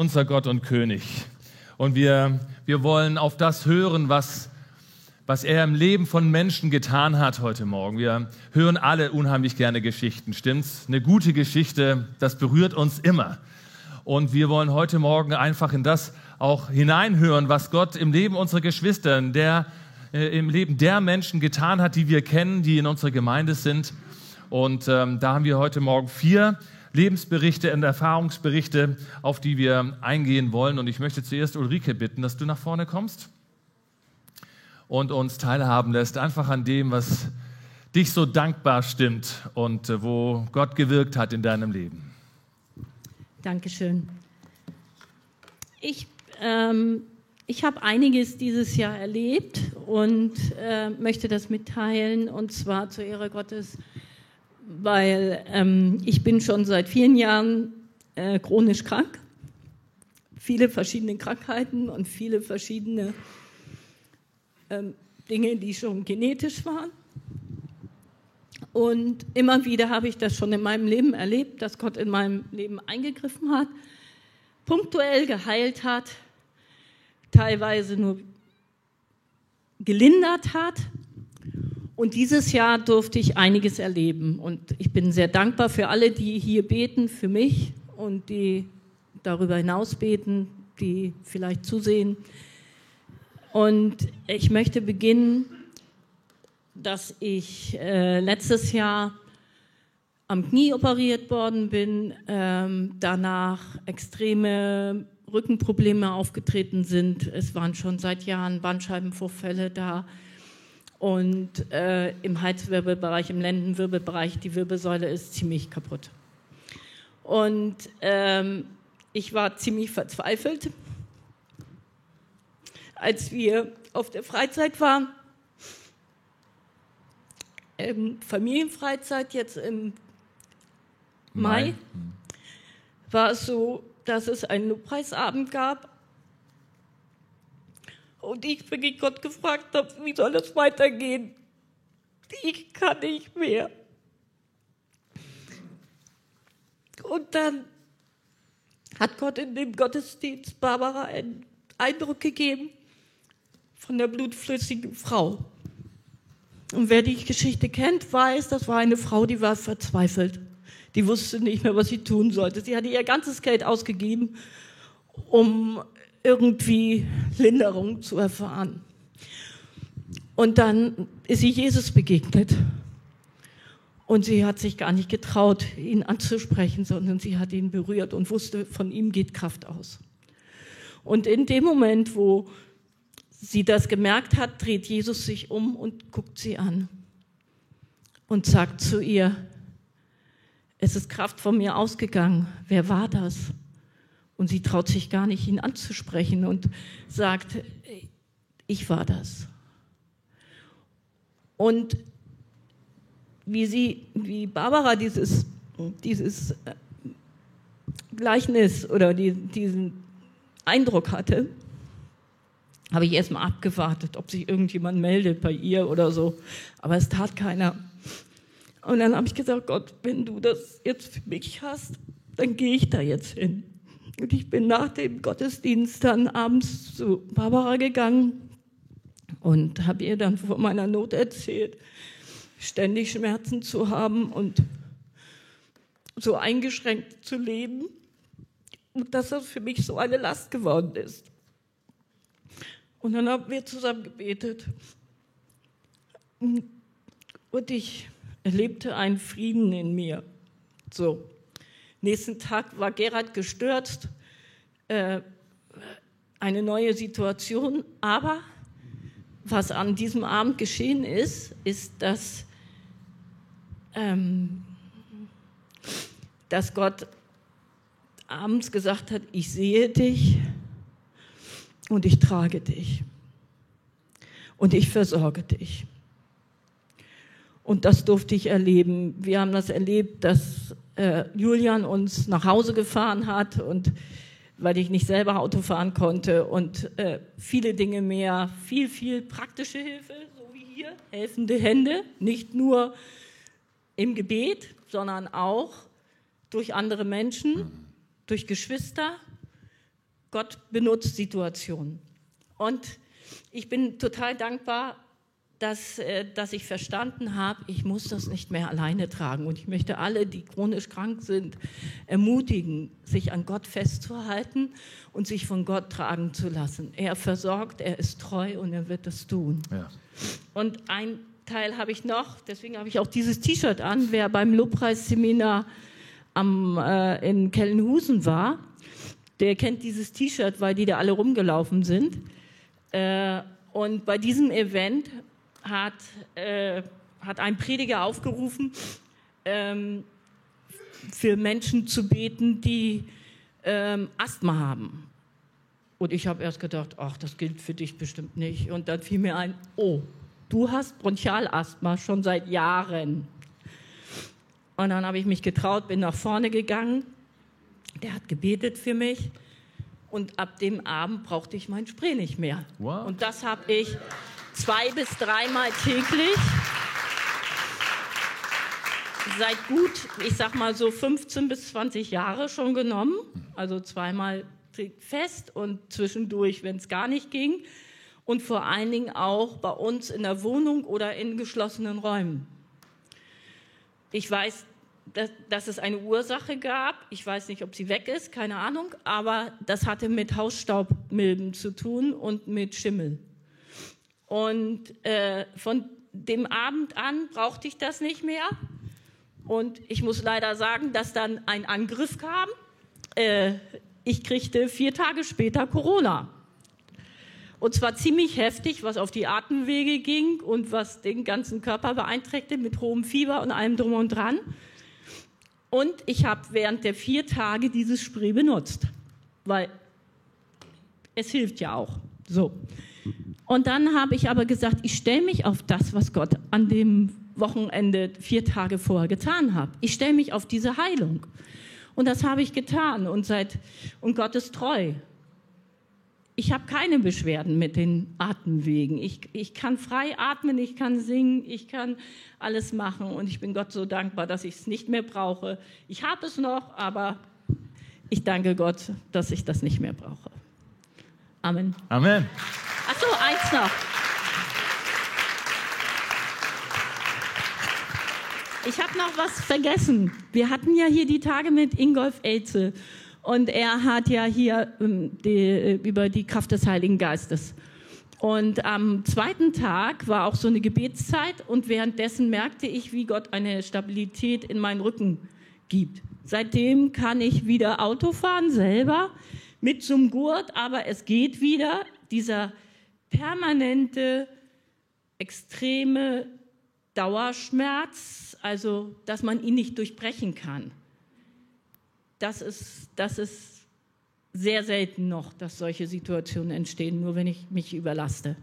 unser Gott und König. Und wir, wir wollen auf das hören, was, was er im Leben von Menschen getan hat heute Morgen. Wir hören alle unheimlich gerne Geschichten, stimmt's? Eine gute Geschichte, das berührt uns immer. Und wir wollen heute Morgen einfach in das auch hineinhören, was Gott im Leben unserer Geschwister, der, äh, im Leben der Menschen getan hat, die wir kennen, die in unserer Gemeinde sind. Und ähm, da haben wir heute Morgen vier Lebensberichte und Erfahrungsberichte, auf die wir eingehen wollen. Und ich möchte zuerst Ulrike bitten, dass du nach vorne kommst und uns teilhaben lässt, einfach an dem, was dich so dankbar stimmt und äh, wo Gott gewirkt hat in deinem Leben. Dankeschön. Ich, ähm, ich habe einiges dieses Jahr erlebt und äh, möchte das mitteilen, und zwar zur Ehre Gottes weil ähm, ich bin schon seit vielen Jahren äh, chronisch krank. Viele verschiedene Krankheiten und viele verschiedene ähm, Dinge, die schon genetisch waren. Und immer wieder habe ich das schon in meinem Leben erlebt, dass Gott in meinem Leben eingegriffen hat, punktuell geheilt hat, teilweise nur gelindert hat und dieses Jahr durfte ich einiges erleben. Und ich bin sehr dankbar für alle, die hier beten, für mich und die darüber hinaus beten, die vielleicht zusehen. Und ich möchte beginnen, dass ich äh, letztes Jahr am Knie operiert worden bin, ähm, danach extreme Rückenprobleme aufgetreten sind. Es waren schon seit Jahren Bandscheibenvorfälle da und äh, im Halswirbelbereich, im Lendenwirbelbereich, die Wirbelsäule ist ziemlich kaputt. Und ähm, ich war ziemlich verzweifelt, als wir auf der Freizeit waren. Ähm, Familienfreizeit jetzt im Mai, Mai war es so, dass es einen Lobpreisabend gab und ich wirklich Gott gefragt habe, wie soll es weitergehen? Ich kann nicht mehr. Und dann hat Gott in dem Gottesdienst Barbara einen Eindruck gegeben von der blutflüssigen Frau. Und wer die Geschichte kennt, weiß, das war eine Frau, die war verzweifelt. Die wusste nicht mehr, was sie tun sollte. Sie hatte ihr ganzes Geld ausgegeben, um irgendwie Linderung zu erfahren. Und dann ist sie Jesus begegnet. Und sie hat sich gar nicht getraut, ihn anzusprechen, sondern sie hat ihn berührt und wusste, von ihm geht Kraft aus. Und in dem Moment, wo sie das gemerkt hat, dreht Jesus sich um und guckt sie an und sagt zu ihr, es ist Kraft von mir ausgegangen. Wer war das? Und sie traut sich gar nicht, ihn anzusprechen und sagt, ich war das. Und wie sie, wie Barbara dieses, dieses äh, Gleichnis oder die, diesen Eindruck hatte, habe ich erstmal abgewartet, ob sich irgendjemand meldet bei ihr oder so. Aber es tat keiner. Und dann habe ich gesagt, Gott, wenn du das jetzt für mich hast, dann gehe ich da jetzt hin. Und ich bin nach dem Gottesdienst dann abends zu Barbara gegangen und habe ihr dann von meiner Not erzählt, ständig Schmerzen zu haben und so eingeschränkt zu leben und dass das für mich so eine Last geworden ist. Und dann haben wir zusammen gebetet und ich erlebte einen Frieden in mir. So. Nächsten Tag war Gerhard gestürzt, äh, eine neue Situation. Aber was an diesem Abend geschehen ist, ist, dass, ähm, dass Gott abends gesagt hat, ich sehe dich und ich trage dich und ich versorge dich. Und das durfte ich erleben. Wir haben das erlebt, dass äh, Julian uns nach Hause gefahren hat und weil ich nicht selber Auto fahren konnte und äh, viele Dinge mehr, viel, viel praktische Hilfe, so wie hier, helfende Hände, nicht nur im Gebet, sondern auch durch andere Menschen, durch Geschwister, Gott benutzt Situationen. Und ich bin total dankbar, dass, äh, dass ich verstanden habe, ich muss das nicht mehr alleine tragen. Und ich möchte alle, die chronisch krank sind, ermutigen, sich an Gott festzuhalten und sich von Gott tragen zu lassen. Er versorgt, er ist treu und er wird das tun. Ja. Und ein Teil habe ich noch, deswegen habe ich auch dieses T-Shirt an. Wer beim Lobpreisseminar am, äh, in Kellenhusen war, der kennt dieses T-Shirt, weil die da alle rumgelaufen sind. Äh, und bei diesem Event hat, äh, hat ein Prediger aufgerufen, ähm, für Menschen zu beten, die ähm, Asthma haben. Und ich habe erst gedacht, ach, das gilt für dich bestimmt nicht. Und dann fiel mir ein, oh, du hast Bronchialasthma schon seit Jahren. Und dann habe ich mich getraut, bin nach vorne gegangen. Der hat gebetet für mich. Und ab dem Abend brauchte ich mein Spray nicht mehr. Wow. Und das habe ich zwei bis dreimal täglich. Seit gut, ich sag mal so 15 bis 20 Jahre schon genommen. Also zweimal fest und zwischendurch, wenn es gar nicht ging. Und vor allen Dingen auch bei uns in der Wohnung oder in geschlossenen Räumen. Ich weiß, dass, dass, es eine Ursache gab. Ich weiß nicht, ob sie weg ist, keine Ahnung. Aber das hatte mit Hausstaubmilben zu tun und mit Schimmel. Und äh, von dem Abend an brauchte ich das nicht mehr. Und ich muss leider sagen, dass dann ein Angriff kam. Äh, ich kriegte vier Tage später Corona. Und zwar ziemlich heftig, was auf die Atemwege ging und was den ganzen Körper beeinträchtigte mit hohem Fieber und allem drum und dran. Und ich habe während der vier Tage dieses Spray benutzt, weil es hilft ja auch. So. Und dann habe ich aber gesagt, ich stelle mich auf das, was Gott an dem Wochenende vier Tage vorher getan hat. Ich stelle mich auf diese Heilung. Und das habe ich getan und seit und Gott ist treu. Ich habe keine Beschwerden mit den Atemwegen. Ich, ich kann frei atmen, ich kann singen, ich kann alles machen und ich bin Gott so dankbar, dass ich es nicht mehr brauche. Ich habe es noch, aber ich danke Gott, dass ich das nicht mehr brauche. Amen. Amen. Achso, eins noch. Ich habe noch was vergessen. Wir hatten ja hier die Tage mit Ingolf Elze und er hat ja hier ähm, die, äh, über die Kraft des Heiligen Geistes. Und am zweiten Tag war auch so eine Gebetszeit und währenddessen merkte ich, wie Gott eine Stabilität in meinen Rücken gibt. Seitdem kann ich wieder Auto fahren selber mit zum Gurt, aber es geht wieder. Dieser permanente, extreme Dauerschmerz, also dass man ihn nicht durchbrechen kann. Das ist, das ist sehr selten noch, dass solche Situationen entstehen, nur wenn ich mich überlaste.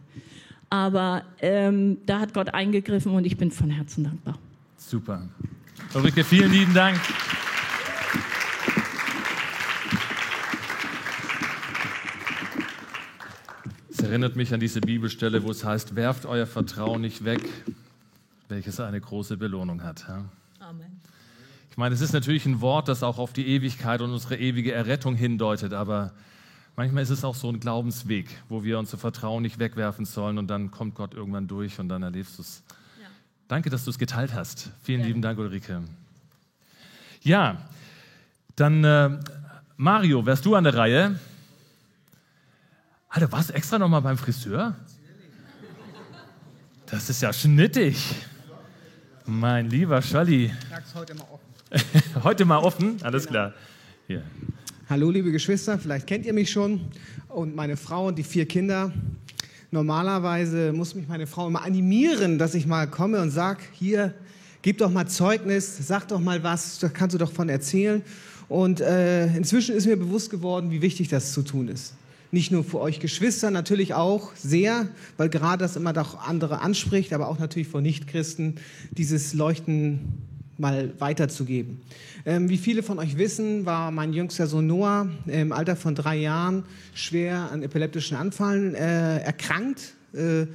Aber ähm, da hat Gott eingegriffen und ich bin von Herzen dankbar. Super. Ulrike, vielen lieben Dank. Erinnert mich an diese Bibelstelle, wo es heißt, werft euer Vertrauen nicht weg, welches eine große Belohnung hat. Ja? Amen. Ich meine, es ist natürlich ein Wort, das auch auf die Ewigkeit und unsere ewige Errettung hindeutet, aber manchmal ist es auch so ein Glaubensweg, wo wir unser Vertrauen nicht wegwerfen sollen und dann kommt Gott irgendwann durch und dann erlebst du es. Ja. Danke, dass du es geteilt hast. Vielen ja. lieben Dank, Ulrike. Ja, dann äh, Mario, wärst du an der Reihe? Alter, warst du extra nochmal beim Friseur? Das ist ja schnittig. Mein lieber Scholli. heute mal offen. heute mal offen? Alles genau. klar. Hier. Hallo, liebe Geschwister, vielleicht kennt ihr mich schon und meine Frau und die vier Kinder. Normalerweise muss mich meine Frau immer animieren, dass ich mal komme und sage, hier, gib doch mal Zeugnis, sag doch mal was, da kannst du doch von erzählen. Und äh, inzwischen ist mir bewusst geworden, wie wichtig das zu tun ist nicht nur für euch Geschwister, natürlich auch sehr, weil gerade das immer doch andere anspricht, aber auch natürlich vor Nichtchristen, dieses Leuchten mal weiterzugeben. Ähm, wie viele von euch wissen, war mein jüngster Sohn Noah im Alter von drei Jahren schwer an epileptischen Anfallen äh, erkrankt. Äh,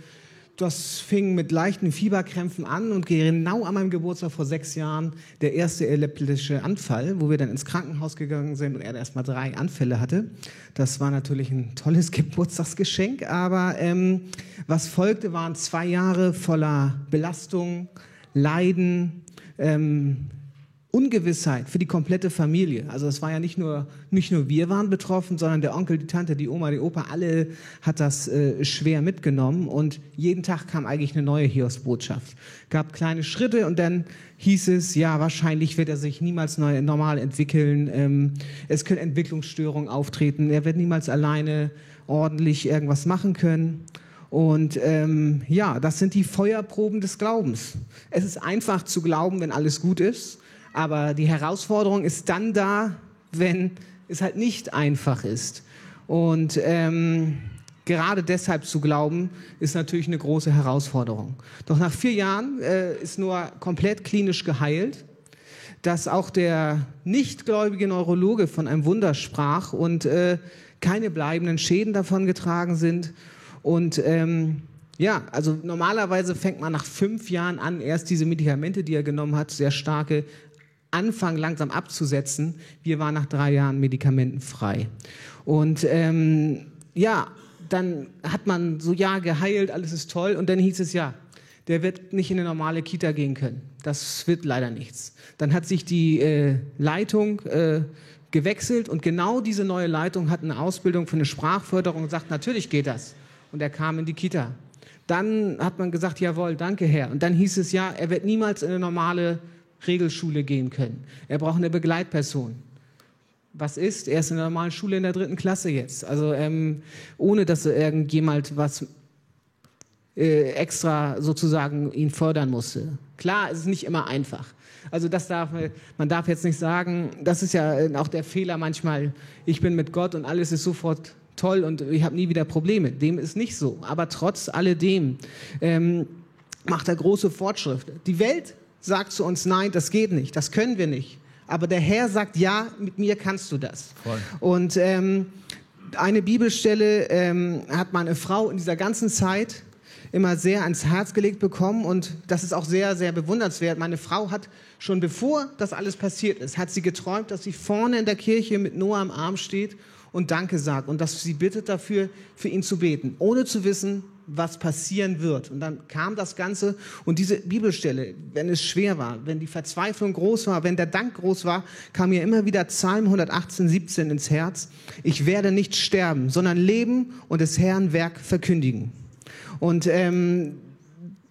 das fing mit leichten Fieberkrämpfen an und genau an meinem Geburtstag vor sechs Jahren der erste epileptische Anfall, wo wir dann ins Krankenhaus gegangen sind und er erst mal drei Anfälle hatte. Das war natürlich ein tolles Geburtstagsgeschenk, aber ähm, was folgte, waren zwei Jahre voller Belastung, Leiden, ähm, Ungewissheit für die komplette Familie. Also es war ja nicht nur, nicht nur wir waren betroffen, sondern der Onkel, die Tante, die Oma, die Opa, alle hat das äh, schwer mitgenommen und jeden Tag kam eigentlich eine neue Hiobsbotschaft. Gab kleine Schritte und dann hieß es, ja, wahrscheinlich wird er sich niemals neu, normal entwickeln, ähm, es können Entwicklungsstörungen auftreten, er wird niemals alleine ordentlich irgendwas machen können. Und ähm, ja, das sind die Feuerproben des Glaubens. Es ist einfach zu glauben, wenn alles gut ist. Aber die Herausforderung ist dann da, wenn es halt nicht einfach ist. Und ähm, gerade deshalb zu glauben, ist natürlich eine große Herausforderung. Doch nach vier Jahren äh, ist nur komplett klinisch geheilt, dass auch der nichtgläubige Neurologe von einem Wunder sprach und äh, keine bleibenden Schäden davon getragen sind. Und ähm, ja, also normalerweise fängt man nach fünf Jahren an, erst diese Medikamente, die er genommen hat, sehr starke anfangen langsam abzusetzen. Wir waren nach drei Jahren medikamentenfrei. Und ähm, ja, dann hat man so, ja, geheilt, alles ist toll. Und dann hieß es, ja, der wird nicht in eine normale Kita gehen können. Das wird leider nichts. Dann hat sich die äh, Leitung äh, gewechselt und genau diese neue Leitung hat eine Ausbildung für eine Sprachförderung und sagt, natürlich geht das. Und er kam in die Kita. Dann hat man gesagt, jawohl, danke Herr. Und dann hieß es, ja, er wird niemals in eine normale Regelschule gehen können. Er braucht eine Begleitperson. Was ist? Er ist in der normalen Schule in der dritten Klasse jetzt. Also ähm, ohne, dass irgendjemand was äh, extra sozusagen ihn fördern musste. Klar, es ist nicht immer einfach. Also das darf man darf jetzt nicht sagen. Das ist ja auch der Fehler manchmal. Ich bin mit Gott und alles ist sofort toll und ich habe nie wieder Probleme. Dem ist nicht so. Aber trotz alledem ähm, macht er große Fortschritte. Die Welt sagt zu uns, nein, das geht nicht, das können wir nicht. Aber der Herr sagt, ja, mit mir kannst du das. Voll. Und ähm, eine Bibelstelle ähm, hat meine Frau in dieser ganzen Zeit immer sehr ans Herz gelegt bekommen und das ist auch sehr, sehr bewundernswert. Meine Frau hat schon bevor das alles passiert ist, hat sie geträumt, dass sie vorne in der Kirche mit Noah am Arm steht und Danke sagt und dass sie bittet dafür, für ihn zu beten, ohne zu wissen, was passieren wird. Und dann kam das Ganze und diese Bibelstelle, wenn es schwer war, wenn die Verzweiflung groß war, wenn der Dank groß war, kam mir immer wieder Psalm 118, 17 ins Herz. Ich werde nicht sterben, sondern leben und des Herrn Werk verkündigen. Und ähm,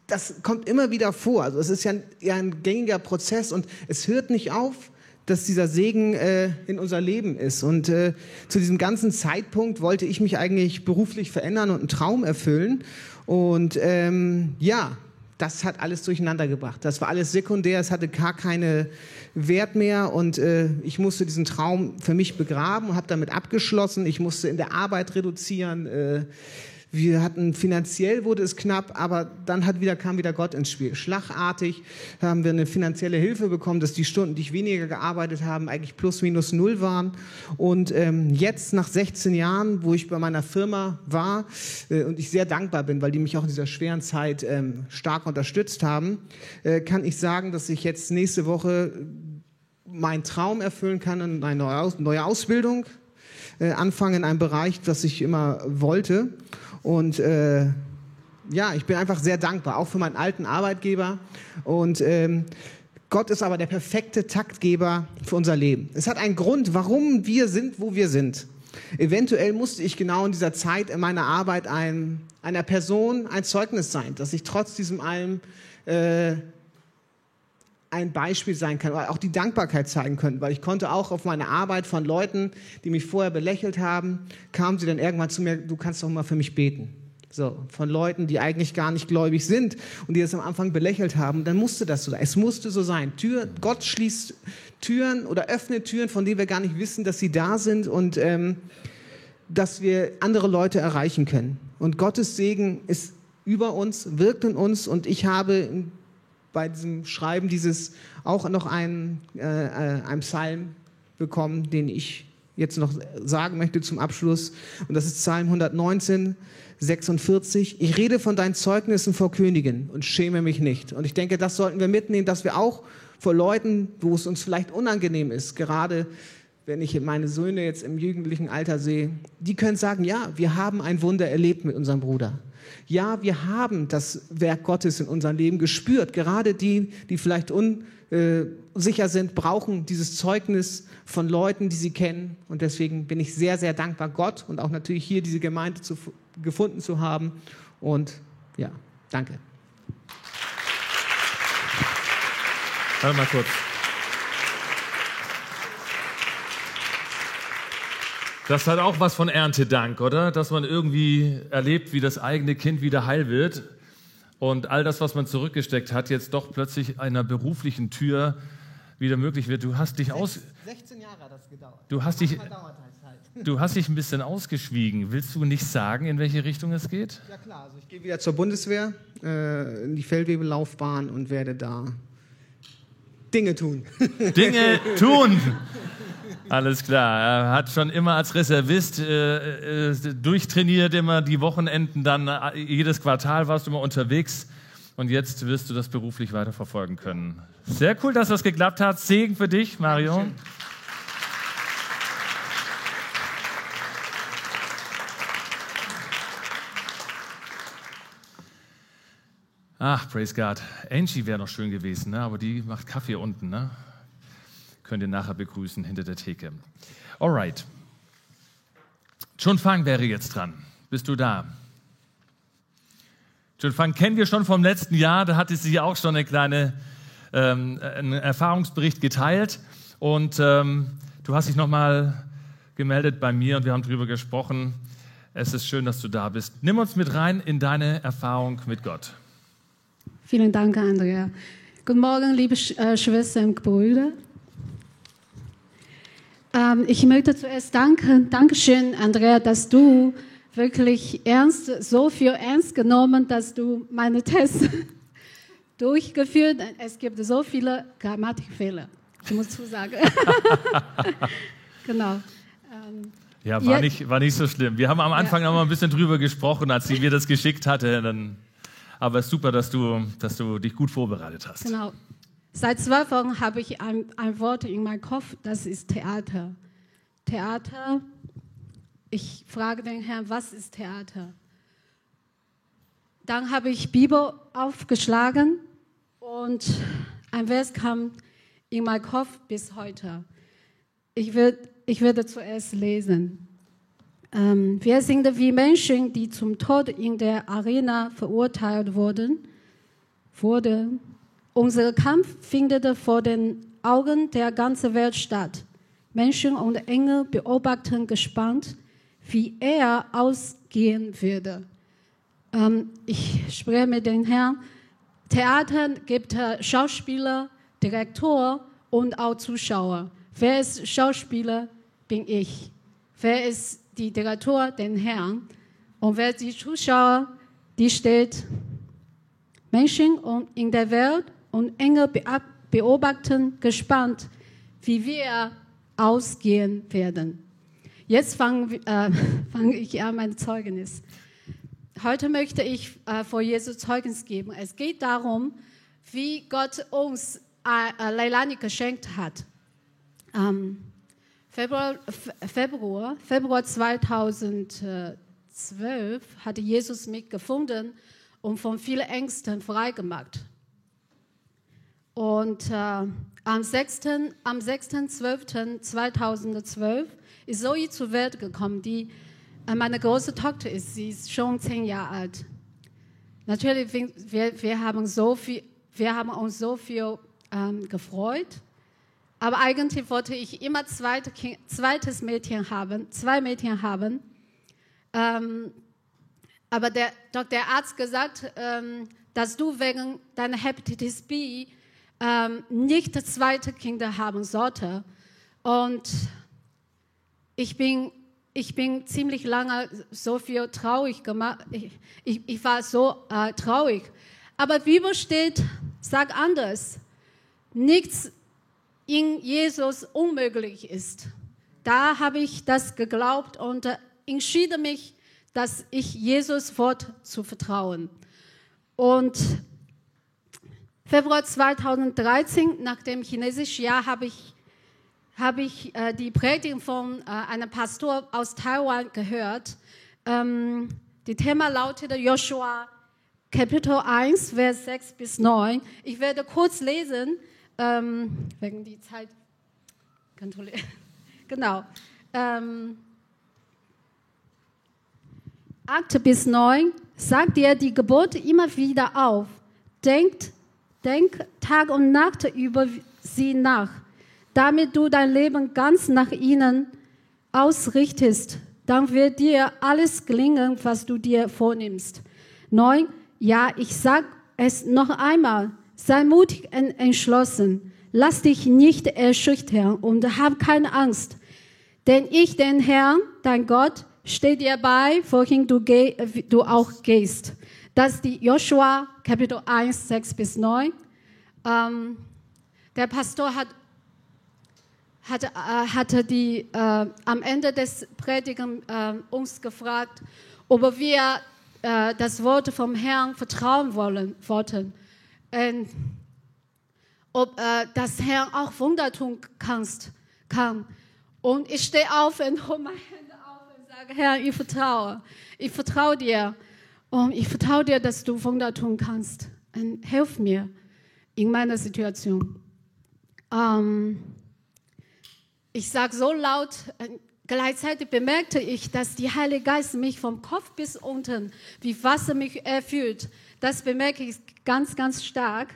das kommt immer wieder vor. Also es ist ja ein, ja ein gängiger Prozess und es hört nicht auf, dass dieser Segen äh, in unser Leben ist. Und äh, zu diesem ganzen Zeitpunkt wollte ich mich eigentlich beruflich verändern und einen Traum erfüllen. Und ähm, ja, das hat alles durcheinander gebracht. Das war alles sekundär, es hatte gar keinen Wert mehr und äh, ich musste diesen Traum für mich begraben und habe damit abgeschlossen. Ich musste in der Arbeit reduzieren. Äh, wir hatten finanziell wurde es knapp, aber dann hat wieder, kam wieder Gott ins Spiel. Schlagartig haben wir eine finanzielle Hilfe bekommen, dass die Stunden, die ich weniger gearbeitet habe, eigentlich plus minus null waren. Und ähm, jetzt nach 16 Jahren, wo ich bei meiner Firma war äh, und ich sehr dankbar bin, weil die mich auch in dieser schweren Zeit ähm, stark unterstützt haben, äh, kann ich sagen, dass ich jetzt nächste Woche meinen Traum erfüllen kann und eine neue, Aus neue Ausbildung äh, anfangen in einem Bereich, das ich immer wollte. Und äh, ja, ich bin einfach sehr dankbar, auch für meinen alten Arbeitgeber. Und ähm, Gott ist aber der perfekte Taktgeber für unser Leben. Es hat einen Grund, warum wir sind, wo wir sind. Eventuell musste ich genau in dieser Zeit in meiner Arbeit ein, einer Person ein Zeugnis sein, dass ich trotz diesem allem äh, ein Beispiel sein kann, auch die Dankbarkeit zeigen können, weil ich konnte auch auf meine Arbeit von Leuten, die mich vorher belächelt haben, kamen sie dann irgendwann zu mir, du kannst doch mal für mich beten. So, von Leuten, die eigentlich gar nicht gläubig sind und die das am Anfang belächelt haben, dann musste das so sein. Es musste so sein. Tür, Gott schließt Türen oder öffnet Türen, von denen wir gar nicht wissen, dass sie da sind und ähm, dass wir andere Leute erreichen können. Und Gottes Segen ist über uns, wirkt in uns und ich habe bei diesem Schreiben dieses auch noch einen, äh, äh, einen Psalm bekommen, den ich jetzt noch sagen möchte zum Abschluss. Und das ist Psalm 119, 46. Ich rede von deinen Zeugnissen vor Königen und schäme mich nicht. Und ich denke, das sollten wir mitnehmen, dass wir auch vor Leuten, wo es uns vielleicht unangenehm ist, gerade wenn ich meine Söhne jetzt im jugendlichen Alter sehe, die können sagen, ja, wir haben ein Wunder erlebt mit unserem Bruder. Ja, wir haben das Werk Gottes in unserem Leben gespürt. Gerade die, die vielleicht unsicher sind, brauchen dieses Zeugnis von Leuten, die sie kennen. Und deswegen bin ich sehr, sehr dankbar Gott und auch natürlich hier diese Gemeinde zu, gefunden zu haben. Und ja, danke. Warte mal kurz. Das hat auch was von Erntedank, oder? Dass man irgendwie erlebt, wie das eigene Kind wieder heil wird und all das, was man zurückgesteckt hat, jetzt doch plötzlich einer beruflichen Tür wieder möglich wird. Du hast dich aus. 16 Jahre hat das gedauert. Du hast dich. Halt. Du hast dich ein bisschen ausgeschwiegen. Willst du nicht sagen, in welche Richtung es geht? Ja klar, also ich gehe wieder zur Bundeswehr, äh, in die Feldwebellaufbahn und werde da Dinge tun. Dinge tun. Alles klar. Er hat schon immer als Reservist äh, äh, durchtrainiert, immer die Wochenenden, dann äh, jedes Quartal warst du immer unterwegs und jetzt wirst du das beruflich weiterverfolgen können. Sehr cool, dass das geklappt hat. Segen für dich, Mario. Dankeschön. Ach, praise God. Angie wäre noch schön gewesen, ne? aber die macht Kaffee unten. Ne? Könnt ihr nachher begrüßen hinter der Theke. Alright. John Fang wäre jetzt dran. Bist du da? John Fang kennen wir schon vom letzten Jahr. Da hatte sie auch schon eine kleine ähm, einen Erfahrungsbericht geteilt. Und ähm, du hast dich nochmal gemeldet bei mir und wir haben darüber gesprochen. Es ist schön, dass du da bist. Nimm uns mit rein in deine Erfahrung mit Gott. Vielen Dank, Andrea. Guten Morgen, liebe äh, Schwestern und Brüder. Ähm, ich möchte zuerst danken, Dankeschön, Andrea, dass du wirklich ernst, so viel ernst genommen, dass du meine Tests durchgeführt. Es gibt so viele Grammatikfehler. Ich muss zusagen. genau. Ähm, Ja, war, Ja. Nicht, war nicht so schlimm. Wir haben am Anfang noch mal ein bisschen drüber gesprochen, als sie mir das geschickt hatte. Dann, aber es ist super, dass du, dass du dich gut vorbereitet hast. Genau. Seit zwei Wochen habe ich ein, ein Wort in meinem Kopf, das ist Theater. Theater, ich frage den Herrn, was ist Theater? Dann habe ich Bibel aufgeschlagen und ein Vers kam in meinen Kopf bis heute. Ich, will, ich werde zuerst lesen. Ähm, wir sind wie Menschen, die zum Tod in der Arena verurteilt wurden. Wurde. Unser Kampf findet vor den Augen der ganzen Welt statt. Menschen und Engel beobachten gespannt, wie er ausgehen würde. Ähm, ich spreche mit dem Herrn. Theater gibt äh, Schauspieler, Direktor und auch Zuschauer. Wer ist Schauspieler? Bin ich. Wer ist die Direktor? Den Herrn. Und wer ist die Zuschauer? Die steht Menschen in der Welt und Engel beobachten gespannt, wie wir ausgehen werden. Jetzt fange äh, fang ich an mein Zeugnis. Heute möchte ich äh, vor Jesus Zeugnis geben. Es geht darum, wie Gott uns äh, Leilani geschenkt hat. Ähm, Februar, Februar, Februar 2012 hat Jesus mich gefunden und von vielen Ängsten freigemacht. Und äh, am 6. Am 6.12.2012 ist Zoe zur Welt gekommen, die äh, meine große Tochter ist. Sie ist schon zehn Jahre alt. Natürlich, wir, wir, haben, so viel, wir haben uns so viel ähm, gefreut. Aber eigentlich wollte ich immer zweite kind, zweites Mädchen haben, zwei Mädchen haben. Ähm, aber der, der Arzt gesagt, ähm, dass du wegen deiner Hepatitis B ähm, nicht zweite Kinder haben sollte. Und ich bin, ich bin ziemlich lange so viel traurig gemacht. Ich, ich, ich war so äh, traurig. Aber Bibel steht, sagt anders. Nichts in Jesus unmöglich ist. da habe ich das geglaubt und äh, entschieden mich, dass ich Jesus Wort zu vertrauen. Und Februar 2013, nach dem chinesischen Jahr, habe ich, habe ich äh, die Predigt von äh, einem Pastor aus Taiwan gehört. Ähm, die Thema lautete Joshua Kapitel 1, Vers 6 bis 9. Ich werde kurz lesen, ähm, wegen die Zeit genau. Ähm, 8 bis 9 sagt dir die Gebote immer wieder auf. Denkt, denk Tag und Nacht über sie nach, damit du dein Leben ganz nach ihnen ausrichtest. Dann wird dir alles gelingen, was du dir vornimmst. 9. Ja, ich sag es noch einmal. Sei mutig und entschlossen. Lass dich nicht erschüchtern und hab keine Angst. Denn ich, den Herrn, dein Gott, stehe dir bei, wohin du, geh, du auch gehst. Das ist die Joshua, Kapitel 1, 6 bis 9. Ähm, der Pastor hat, hat, äh, hatte die, äh, am Ende des Predigen äh, uns gefragt, ob wir äh, das Wort vom Herrn vertrauen wollen, wollten. Und ob äh, das Herr auch Wunder tun kannst, kann. Und ich stehe auf und hole meine Hände auf und sage, Herr, ich vertraue. Ich vertraue dir. Und ich vertraue dir, dass du Wunder tun kannst. Und hilf mir in meiner Situation. Ähm, ich sage so laut, gleichzeitig bemerkte ich, dass die Heilige Geist mich vom Kopf bis unten, wie Wasser mich erfüllt. Das bemerke ich ganz, ganz stark.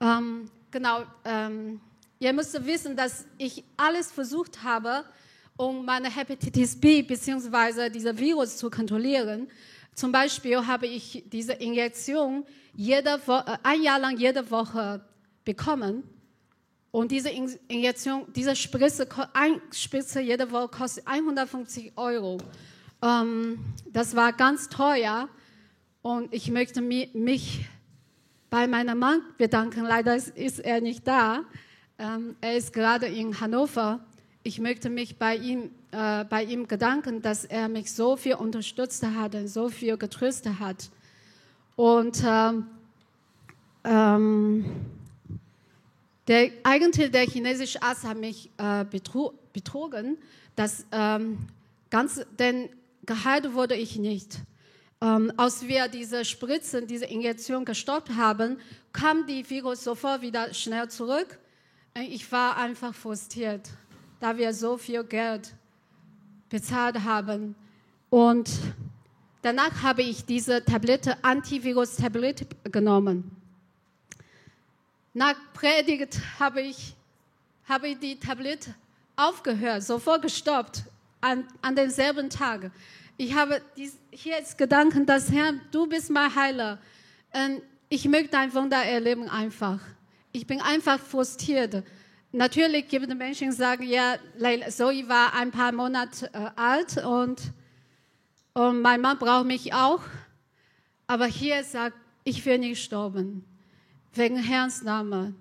Ähm, genau, ähm, ihr müsst wissen, dass ich alles versucht habe, um meine Hepatitis B bzw. dieser Virus zu kontrollieren. Zum Beispiel habe ich diese Injektion jede Wo äh, ein Jahr lang jede Woche bekommen. Und diese Injektion, diese Spritze, ein Spritze jede Woche kostet 150 Euro. Ähm, das war ganz teuer. Und ich möchte mich bei meinem Mann bedanken. Leider ist er nicht da. Ähm, er ist gerade in Hannover. Ich möchte mich bei ihm, äh, bei ihm bedanken, dass er mich so viel unterstützt hat und so viel getröstet hat. Und ähm, ähm, der, eigentlich der chinesische Arzt hat mich äh, betrogen, dass ähm, ganz, denn geheilt wurde ich nicht. Ähm, als wir diese Spritzen, diese Injektion gestoppt haben, kam die Virus sofort wieder schnell zurück. Ich war einfach frustriert, da wir so viel Geld bezahlt haben. Und danach habe ich diese Tablette, Antivirus-Tablette genommen. Nach Predigt habe ich, habe ich die Tablette aufgehört, sofort gestoppt, an, an denselben Tag ich habe dies, hier jetzt Gedanken, dass Herr, du bist mein Heiler. Und ich möchte dein Wunder erleben einfach. Ich bin einfach frustriert. Natürlich gibt es Menschen, die sagen, ja, Zoe war ein paar Monate äh, alt und, und mein Mann braucht mich auch. Aber hier sagt, ich will nicht sterben. Wegen Herrns Name.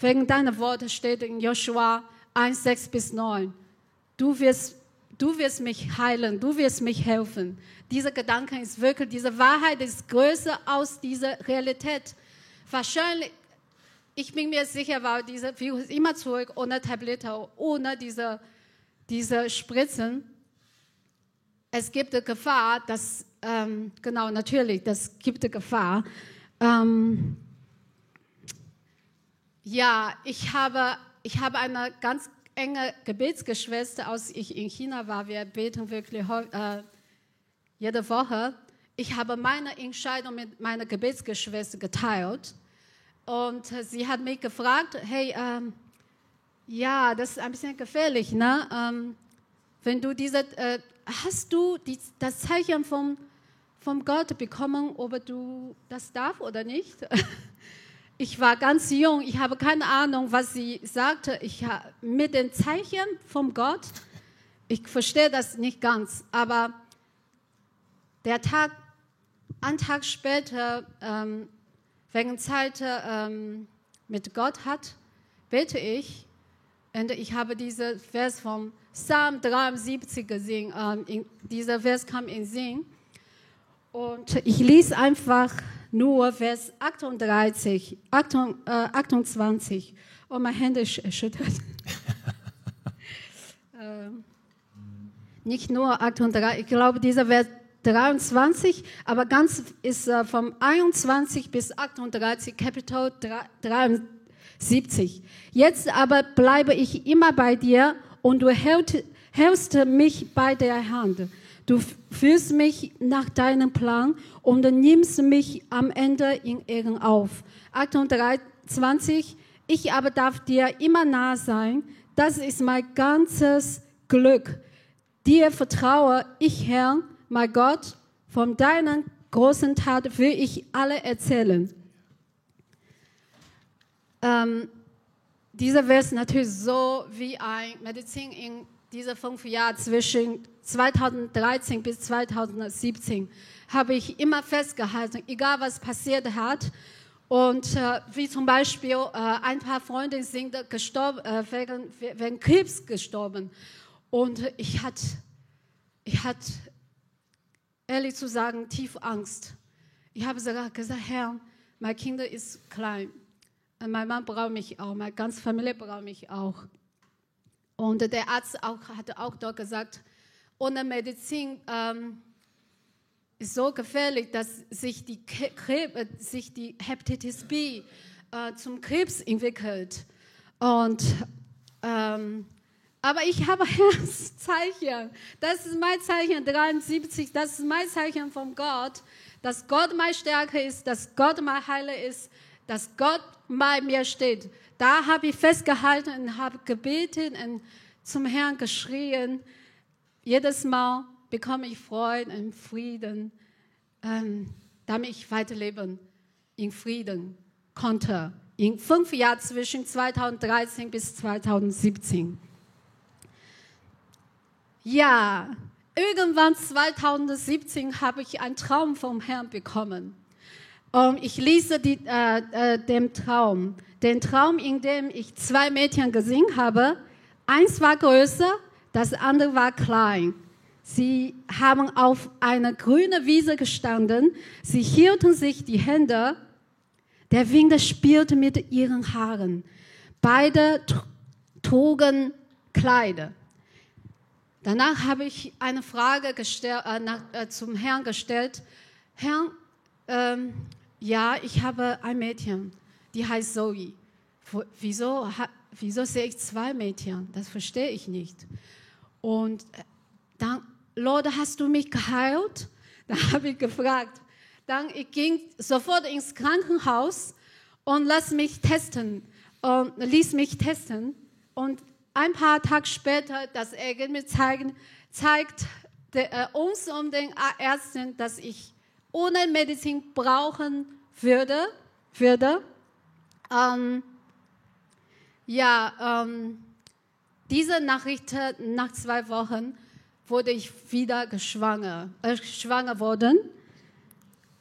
Wegen deiner Worte steht in Joshua 1, 6 bis 9. Du wirst du wirst mich heilen, du wirst mich helfen. Dieser Gedanke ist wirklich, diese Wahrheit ist größer aus dieser Realität. Wahrscheinlich, ich bin mir sicher, war dieser Virus immer zurück ohne Tablette, ohne diese, diese Spritzen. Es gibt eine Gefahr, dass, ähm, genau, natürlich, das gibt eine Gefahr. Ähm, ja, ich habe, ich habe eine ganz enge Gebetsgeschwister, als ich in China war. Wir beten wirklich äh, jede Woche. Ich habe meine Entscheidung mit meiner Gebetsgeschwister geteilt. Und sie hat mich gefragt, hey, ähm, ja, das ist ein bisschen gefährlich, ne? Ähm, wenn du diese, äh, hast du die, das Zeichen vom, vom Gott bekommen, ob du das darf oder nicht? Ich war ganz jung, ich habe keine Ahnung, was sie sagte. Ich mit den Zeichen vom Gott, ich verstehe das nicht ganz, aber der Tag, ein Tag später, ähm, wegen Zeit ähm, mit Gott hat, bete ich Und ich habe diesen Vers vom Psalm 73 gesehen. Ähm, in, dieser Vers kam in Sinn. Und ich lese einfach nur Vers 38, 28. Und meine Hände erschüttert. ähm, nicht nur 38, ich glaube, dieser Vers 23, aber ganz ist äh, vom 21 bis 38, Kapitel 73. Jetzt aber bleibe ich immer bei dir und du hältst mich bei der Hand. Du führst mich nach deinem Plan und nimmst mich am Ende in Ehren auf. 28. Ich aber darf dir immer nah sein. Das ist mein ganzes Glück. Dir vertraue ich, Herr, mein Gott. Von deinen großen Tat will ich alle erzählen. Ähm, dieser Vers natürlich so wie ein Medizin in diese fünf Jahre zwischen 2013 bis 2017 habe ich immer festgehalten, egal was passiert hat. Und äh, wie zum Beispiel äh, ein paar Freunde sind gestorben, äh, wegen, wegen Krebs gestorben. Und ich hatte, ich hatte, ehrlich zu sagen, tief Angst. Ich habe sogar gesagt, Herr, mein Kind ist klein. Mein Mann braucht mich auch, meine ganze Familie braucht mich auch. Und der Arzt auch, hat auch dort gesagt, ohne Medizin ähm, ist so gefährlich, dass sich die, Krebs, äh, sich die Hepatitis B äh, zum Krebs entwickelt. Und, ähm, aber ich habe das Zeichen. Das ist mein Zeichen 73. Das ist mein Zeichen von Gott, dass Gott meine Stärke ist, dass Gott mein Heiler ist, dass Gott bei mir steht. Da habe ich festgehalten und habe gebetet und zum Herrn geschrien. Jedes Mal bekomme ich Freude und Frieden, ähm, damit ich weiterleben in Frieden konnte. In fünf Jahren zwischen 2013 bis 2017. Ja, irgendwann 2017 habe ich einen Traum vom Herrn bekommen. Und ich lese die, äh, äh, den Traum. Den Traum, in dem ich zwei Mädchen gesehen habe. Eins war größer, das andere war klein. Sie haben auf einer grünen Wiese gestanden. Sie hielten sich die Hände. Der Wind spielte mit ihren Haaren. Beide trugen Kleider. Danach habe ich eine Frage gestellt, äh, nach, äh, zum Herrn gestellt. Herr, ähm, ja, ich habe ein Mädchen, die heißt Zoe. Wieso, wieso sehe ich zwei Mädchen? Das verstehe ich nicht. Und äh, dann, Lord, hast du mich geheilt? Da habe ich gefragt. Dann ich ging sofort ins Krankenhaus und lass mich testen und ließ mich testen. Und ein paar Tage später, das Ergebnis zeigen, zeigt äh, uns und den Ärzten, dass ich ohne Medizin brauchen würde. würde. Ähm, ja, ähm, diese Nachricht nach zwei Wochen wurde ich wieder geschwanger, äh, schwanger worden.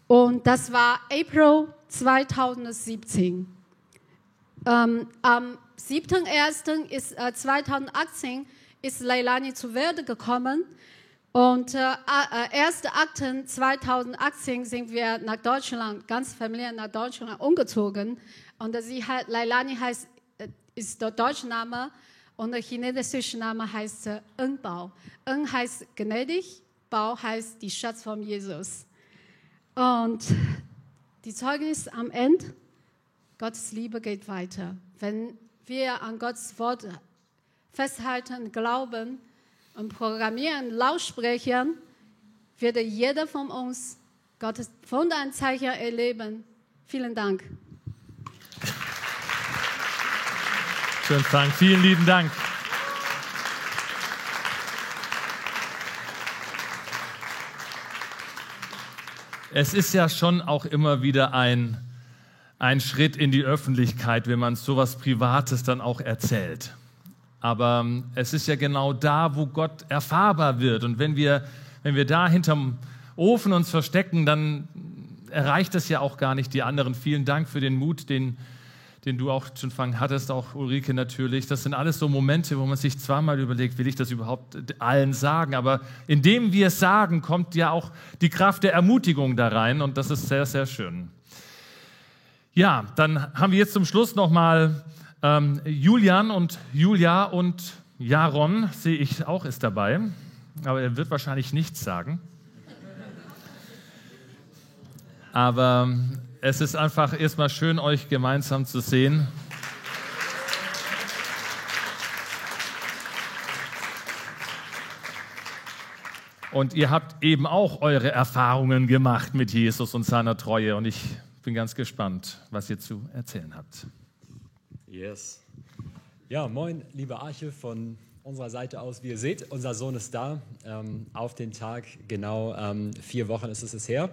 Und das war April 2017. Ähm, am 7.1.2018 ist Leilani zur Welt gekommen. Und äh, äh, Akten 2018 sind wir nach Deutschland, ganz Familie nach Deutschland umgezogen. Und sie hat, Leilani heißt, äh, ist der deutsche Name und der chinesische Name heißt äh, Bao. En heißt gnädig, Bao heißt die Schatz von Jesus. Und die Zeugnis am Ende, Gottes Liebe geht weiter. Wenn wir an Gottes Wort festhalten, glauben, und Programmieren, Lautsprechern, wird jeder von uns Gottes Wunderzeichen erleben. Vielen Dank. Schön, Frank. Vielen lieben Dank. Es ist ja schon auch immer wieder ein, ein Schritt in die Öffentlichkeit, wenn man so etwas Privates dann auch erzählt. Aber ähm, es ist ja genau da, wo Gott erfahrbar wird. Und wenn wir, wenn wir da hinterm Ofen uns verstecken, dann erreicht das ja auch gar nicht die anderen. Vielen Dank für den Mut, den, den du auch schon fangen hattest, auch Ulrike natürlich. Das sind alles so Momente, wo man sich zweimal überlegt, will ich das überhaupt allen sagen? Aber indem wir es sagen, kommt ja auch die Kraft der Ermutigung da rein und das ist sehr, sehr schön. Ja, dann haben wir jetzt zum Schluss nochmal ähm, Julian und Julia und Jaron, sehe ich auch, ist dabei. Aber er wird wahrscheinlich nichts sagen. Aber es ist einfach erstmal schön, euch gemeinsam zu sehen. Und ihr habt eben auch eure Erfahrungen gemacht mit Jesus und seiner Treue. Und ich bin ganz gespannt, was ihr zu erzählen habt. Yes. Ja, moin, liebe Arche von unserer Seite aus. Wie ihr seht, unser Sohn ist da. Ähm, auf den Tag, genau ähm, vier Wochen ist es her,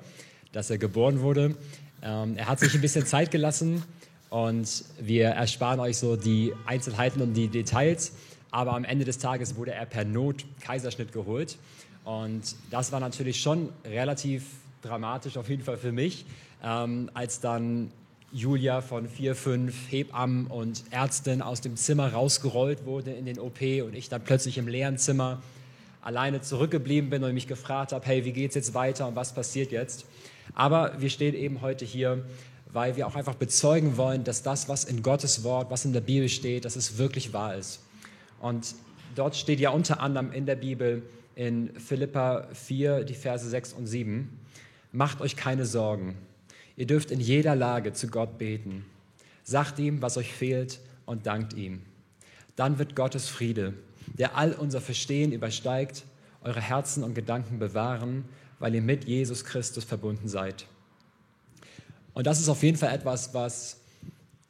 dass er geboren wurde. Ähm, er hat sich ein bisschen Zeit gelassen und wir ersparen euch so die Einzelheiten und die Details. Aber am Ende des Tages wurde er per Not Kaiserschnitt geholt. Und das war natürlich schon relativ dramatisch, auf jeden Fall für mich, ähm, als dann Julia von vier, fünf Hebammen und Ärzten aus dem Zimmer rausgerollt wurde in den OP und ich dann plötzlich im leeren Zimmer alleine zurückgeblieben bin und mich gefragt habe, hey, wie geht es jetzt weiter und was passiert jetzt? Aber wir stehen eben heute hier, weil wir auch einfach bezeugen wollen, dass das, was in Gottes Wort, was in der Bibel steht, dass es wirklich wahr ist. Und dort steht ja unter anderem in der Bibel in Philippa 4, die Verse 6 und 7, macht euch keine Sorgen. Ihr dürft in jeder Lage zu Gott beten. Sagt ihm, was euch fehlt und dankt ihm. Dann wird Gottes Friede, der all unser Verstehen übersteigt, eure Herzen und Gedanken bewahren weil ihr mit Jesus Christus verbunden seid. Und das ist auf jeden Fall etwas, was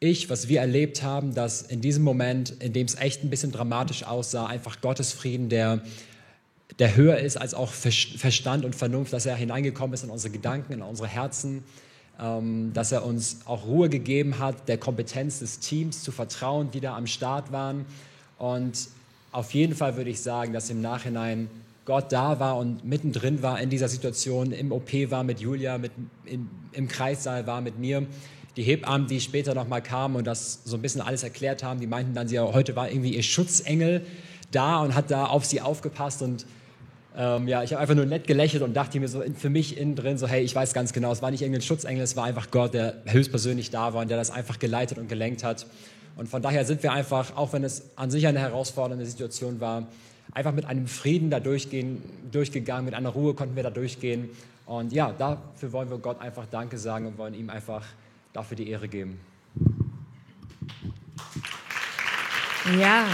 ich, was wir erlebt haben, dass in diesem Moment, in dem es echt ein bisschen dramatisch aussah, einfach Gottes Frieden, der, der höher ist als auch Verstand und Vernunft, dass er hineingekommen ist in unsere Gedanken, in unsere Herzen, ähm, dass er uns auch Ruhe gegeben hat, der Kompetenz des Teams zu vertrauen, die da am Start waren. Und auf jeden Fall würde ich sagen, dass im Nachhinein Gott da war und mittendrin war in dieser Situation, im OP war mit Julia, mit, in, im Kreissaal war mit mir. Die Hebammen, die später nochmal kamen und das so ein bisschen alles erklärt haben, die meinten dann, sie, heute war irgendwie ihr Schutzengel da und hat da auf sie aufgepasst und ähm, ja, ich habe einfach nur nett gelächelt und dachte mir so für mich innen drin so, hey, ich weiß ganz genau, es war nicht irgendein Schutzengel, es war einfach Gott, der höchstpersönlich da war und der das einfach geleitet und gelenkt hat. Und von daher sind wir einfach, auch wenn es an sich eine herausfordernde Situation war, einfach mit einem Frieden da durchgehen, durchgegangen, mit einer Ruhe konnten wir da durchgehen. Und ja, dafür wollen wir Gott einfach Danke sagen und wollen ihm einfach dafür die Ehre geben. Ja.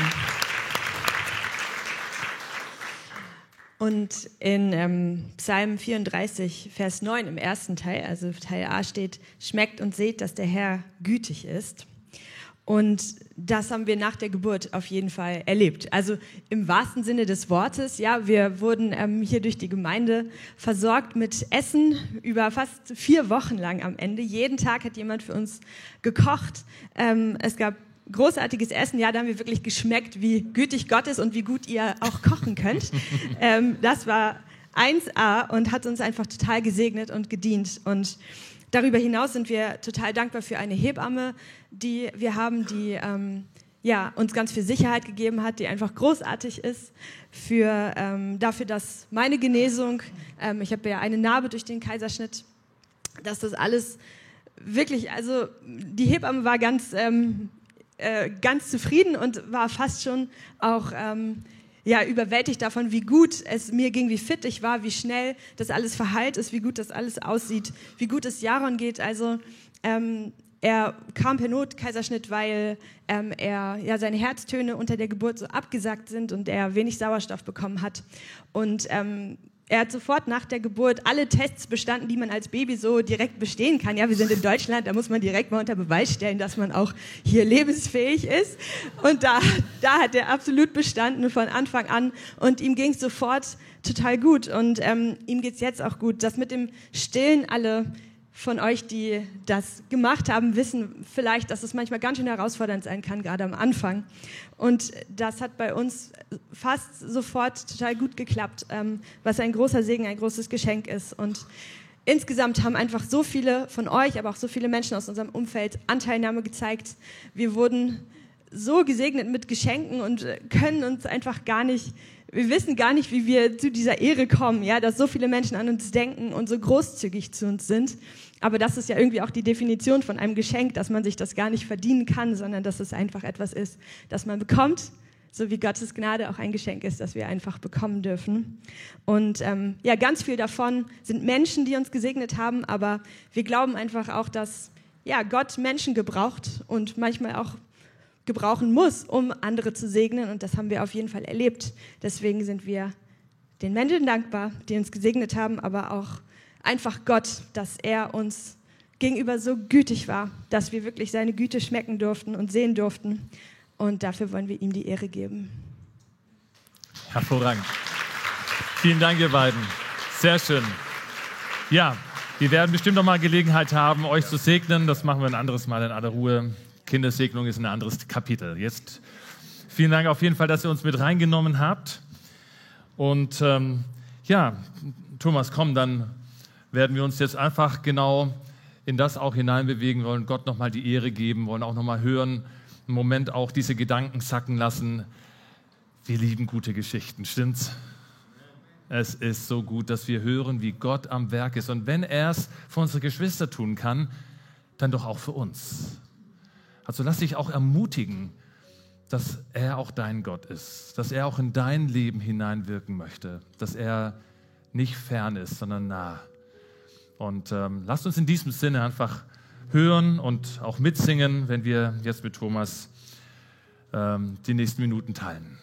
Und in ähm, Psalm 34, Vers 9 im ersten Teil, also Teil A steht, schmeckt und seht, dass der Herr gütig ist. Und das haben wir nach der Geburt auf jeden Fall erlebt. Also im wahrsten Sinne des Wortes, ja, wir wurden ähm, hier durch die Gemeinde versorgt mit Essen über fast vier Wochen lang am Ende. Jeden Tag hat jemand für uns gekocht. Ähm, es gab großartiges Essen. Ja, da haben wir wirklich geschmeckt, wie gütig Gott ist und wie gut ihr auch kochen könnt. ähm, das war 1A und hat uns einfach total gesegnet und gedient. Und Darüber hinaus sind wir total dankbar für eine Hebamme, die wir haben, die ähm, ja, uns ganz viel Sicherheit gegeben hat, die einfach großartig ist für, ähm, dafür, dass meine Genesung, ähm, ich habe ja eine Narbe durch den Kaiserschnitt, dass das alles wirklich, also die Hebamme war ganz, ähm, äh, ganz zufrieden und war fast schon auch ähm, ja, überwältigt davon, wie gut es mir ging, wie fit ich war, wie schnell das alles verheilt ist, wie gut das alles aussieht, wie gut es Jaron geht. Also ähm, er kam per Not Kaiserschnitt, weil ähm, er ja seine Herztöne unter der Geburt so abgesagt sind und er wenig Sauerstoff bekommen hat. Und ähm, er hat sofort nach der Geburt alle Tests bestanden, die man als Baby so direkt bestehen kann. Ja, wir sind in Deutschland, da muss man direkt mal unter Beweis stellen, dass man auch hier lebensfähig ist. Und da, da hat er absolut bestanden von Anfang an. Und ihm ging es sofort total gut. Und ähm, ihm geht es jetzt auch gut. Das mit dem Stillen alle von euch, die das gemacht haben, wissen vielleicht, dass es manchmal ganz schön herausfordernd sein kann, gerade am Anfang. Und das hat bei uns fast sofort total gut geklappt, ähm, was ein großer Segen, ein großes Geschenk ist. Und insgesamt haben einfach so viele von euch, aber auch so viele Menschen aus unserem Umfeld Anteilnahme gezeigt. Wir wurden so gesegnet mit Geschenken und können uns einfach gar nicht, wir wissen gar nicht, wie wir zu dieser Ehre kommen, ja, dass so viele Menschen an uns denken und so großzügig zu uns sind. Aber das ist ja irgendwie auch die Definition von einem Geschenk, dass man sich das gar nicht verdienen kann, sondern dass es einfach etwas ist, das man bekommt so wie Gottes Gnade auch ein Geschenk ist, das wir einfach bekommen dürfen. Und ähm, ja, ganz viel davon sind Menschen, die uns gesegnet haben, aber wir glauben einfach auch, dass ja, Gott Menschen gebraucht und manchmal auch gebrauchen muss, um andere zu segnen. Und das haben wir auf jeden Fall erlebt. Deswegen sind wir den Menschen dankbar, die uns gesegnet haben, aber auch einfach Gott, dass er uns gegenüber so gütig war, dass wir wirklich seine Güte schmecken durften und sehen durften. Und dafür wollen wir ihm die Ehre geben. Hervorragend. Vielen Dank, ihr beiden. Sehr schön. Ja, wir werden bestimmt noch mal Gelegenheit haben, euch zu segnen. Das machen wir ein anderes Mal in aller Ruhe. Kindersegnung ist ein anderes Kapitel. Jetzt vielen Dank auf jeden Fall, dass ihr uns mit reingenommen habt. Und ähm, ja, Thomas, komm, dann werden wir uns jetzt einfach genau in das auch hineinbewegen wollen, Gott nochmal die Ehre geben, wollen auch nochmal hören, einen Moment auch diese Gedanken sacken lassen. Wir lieben gute Geschichten, stimmt's? Es ist so gut, dass wir hören, wie Gott am Werk ist. Und wenn er es für unsere Geschwister tun kann, dann doch auch für uns. Also lass dich auch ermutigen, dass er auch dein Gott ist, dass er auch in dein Leben hineinwirken möchte, dass er nicht fern ist, sondern nah. Und ähm, lasst uns in diesem Sinne einfach hören und auch mitsingen, wenn wir jetzt mit Thomas ähm, die nächsten Minuten teilen.